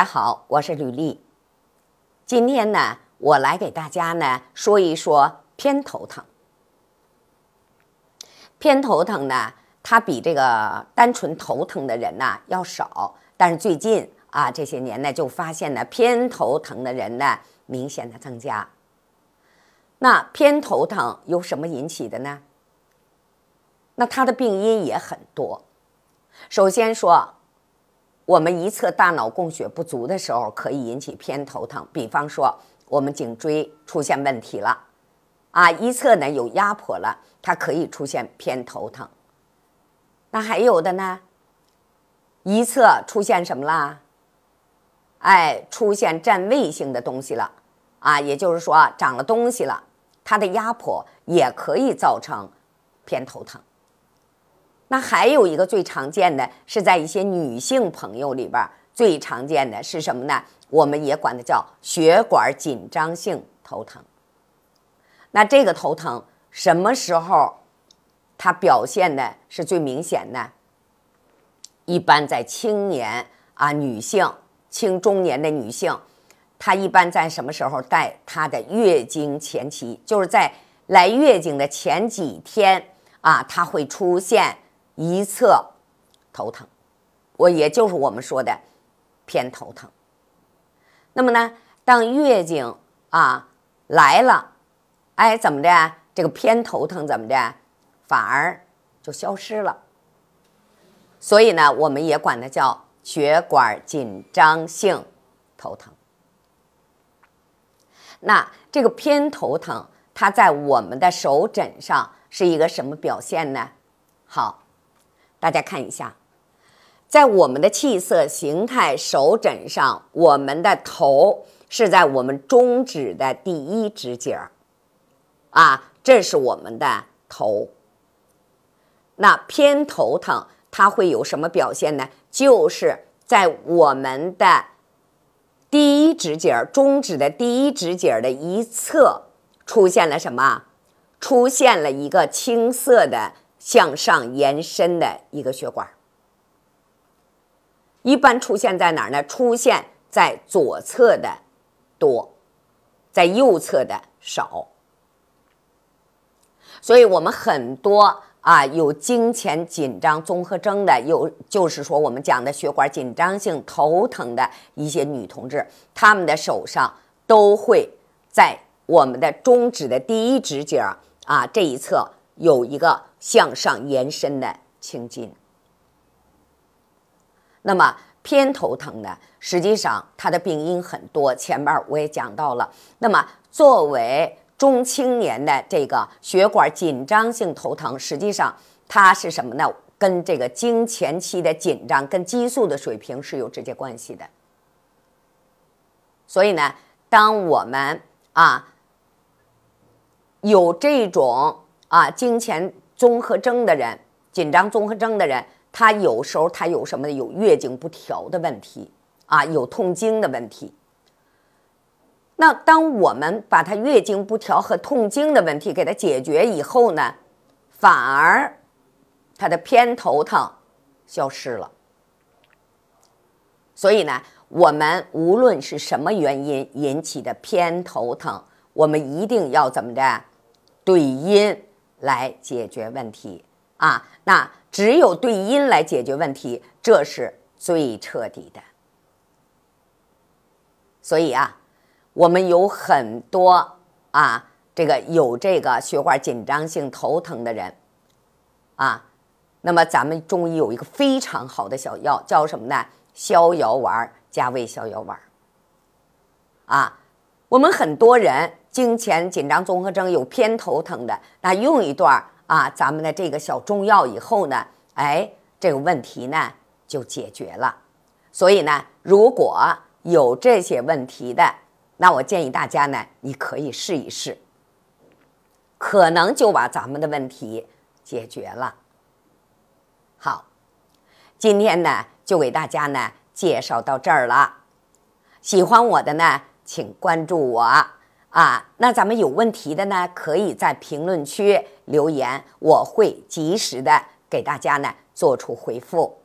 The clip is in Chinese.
大家好，我是吕丽。今天呢，我来给大家呢说一说偏头疼。偏头疼呢，它比这个单纯头疼的人呢要少，但是最近啊这些年呢，就发现呢偏头疼的人呢明显的增加。那偏头疼由什么引起的呢？那它的病因也很多。首先说。我们一侧大脑供血不足的时候，可以引起偏头疼。比方说，我们颈椎出现问题了，啊，一侧呢有压迫了，它可以出现偏头疼。那还有的呢，一侧出现什么啦？哎，出现占位性的东西了，啊，也就是说长了东西了，它的压迫也可以造成偏头疼。那还有一个最常见的是在一些女性朋友里边最常见的是什么呢？我们也管它叫血管紧张性头疼。那这个头疼什么时候它表现的是最明显的？一般在青年啊，女性青中年的女性，她一般在什么时候带她的月经前期，就是在来月经的前几天啊，她会出现。一侧头疼，我也就是我们说的偏头疼。那么呢，当月经啊来了，哎，怎么的？这个偏头疼怎么的，反而就消失了。所以呢，我们也管它叫血管紧张性头疼。那这个偏头疼，它在我们的手诊上是一个什么表现呢？好。大家看一下，在我们的气色形态手诊上，我们的头是在我们中指的第一指节儿，啊，这是我们的头。那偏头疼它会有什么表现呢？就是在我们的第一指节儿，中指的第一指节儿的一侧出现了什么？出现了一个青色的。向上延伸的一个血管，一般出现在哪儿呢？出现在左侧的多，在右侧的少。所以，我们很多啊有经前紧张综合征的，有就是说我们讲的血管紧张性头疼的一些女同志，她们的手上都会在我们的中指的第一指节啊这一侧有一个。向上延伸的青筋。那么偏头疼呢？实际上它的病因很多，前面我也讲到了。那么作为中青年的这个血管紧张性头疼，实际上它是什么呢？跟这个经前期的紧张、跟激素的水平是有直接关系的。所以呢，当我们啊有这种啊经前综合征的人，紧张综合征的人，他有时候他有什么有月经不调的问题啊，有痛经的问题。那当我们把他月经不调和痛经的问题给他解决以后呢，反而他的偏头疼消失了。所以呢，我们无论是什么原因引起的偏头疼，我们一定要怎么着对因。来解决问题啊！那只有对因来解决问题，这是最彻底的。所以啊，我们有很多啊，这个有这个血管紧张性头疼的人啊，那么咱们中医有一个非常好的小药，叫什么呢？逍遥丸加胃逍遥丸啊。我们很多人。经前紧张综合征有偏头疼的，那用一段啊，咱们的这个小中药以后呢，哎，这个问题呢就解决了。所以呢，如果有这些问题的，那我建议大家呢，你可以试一试，可能就把咱们的问题解决了。好，今天呢就给大家呢介绍到这儿了。喜欢我的呢，请关注我。啊，那咱们有问题的呢，可以在评论区留言，我会及时的给大家呢做出回复。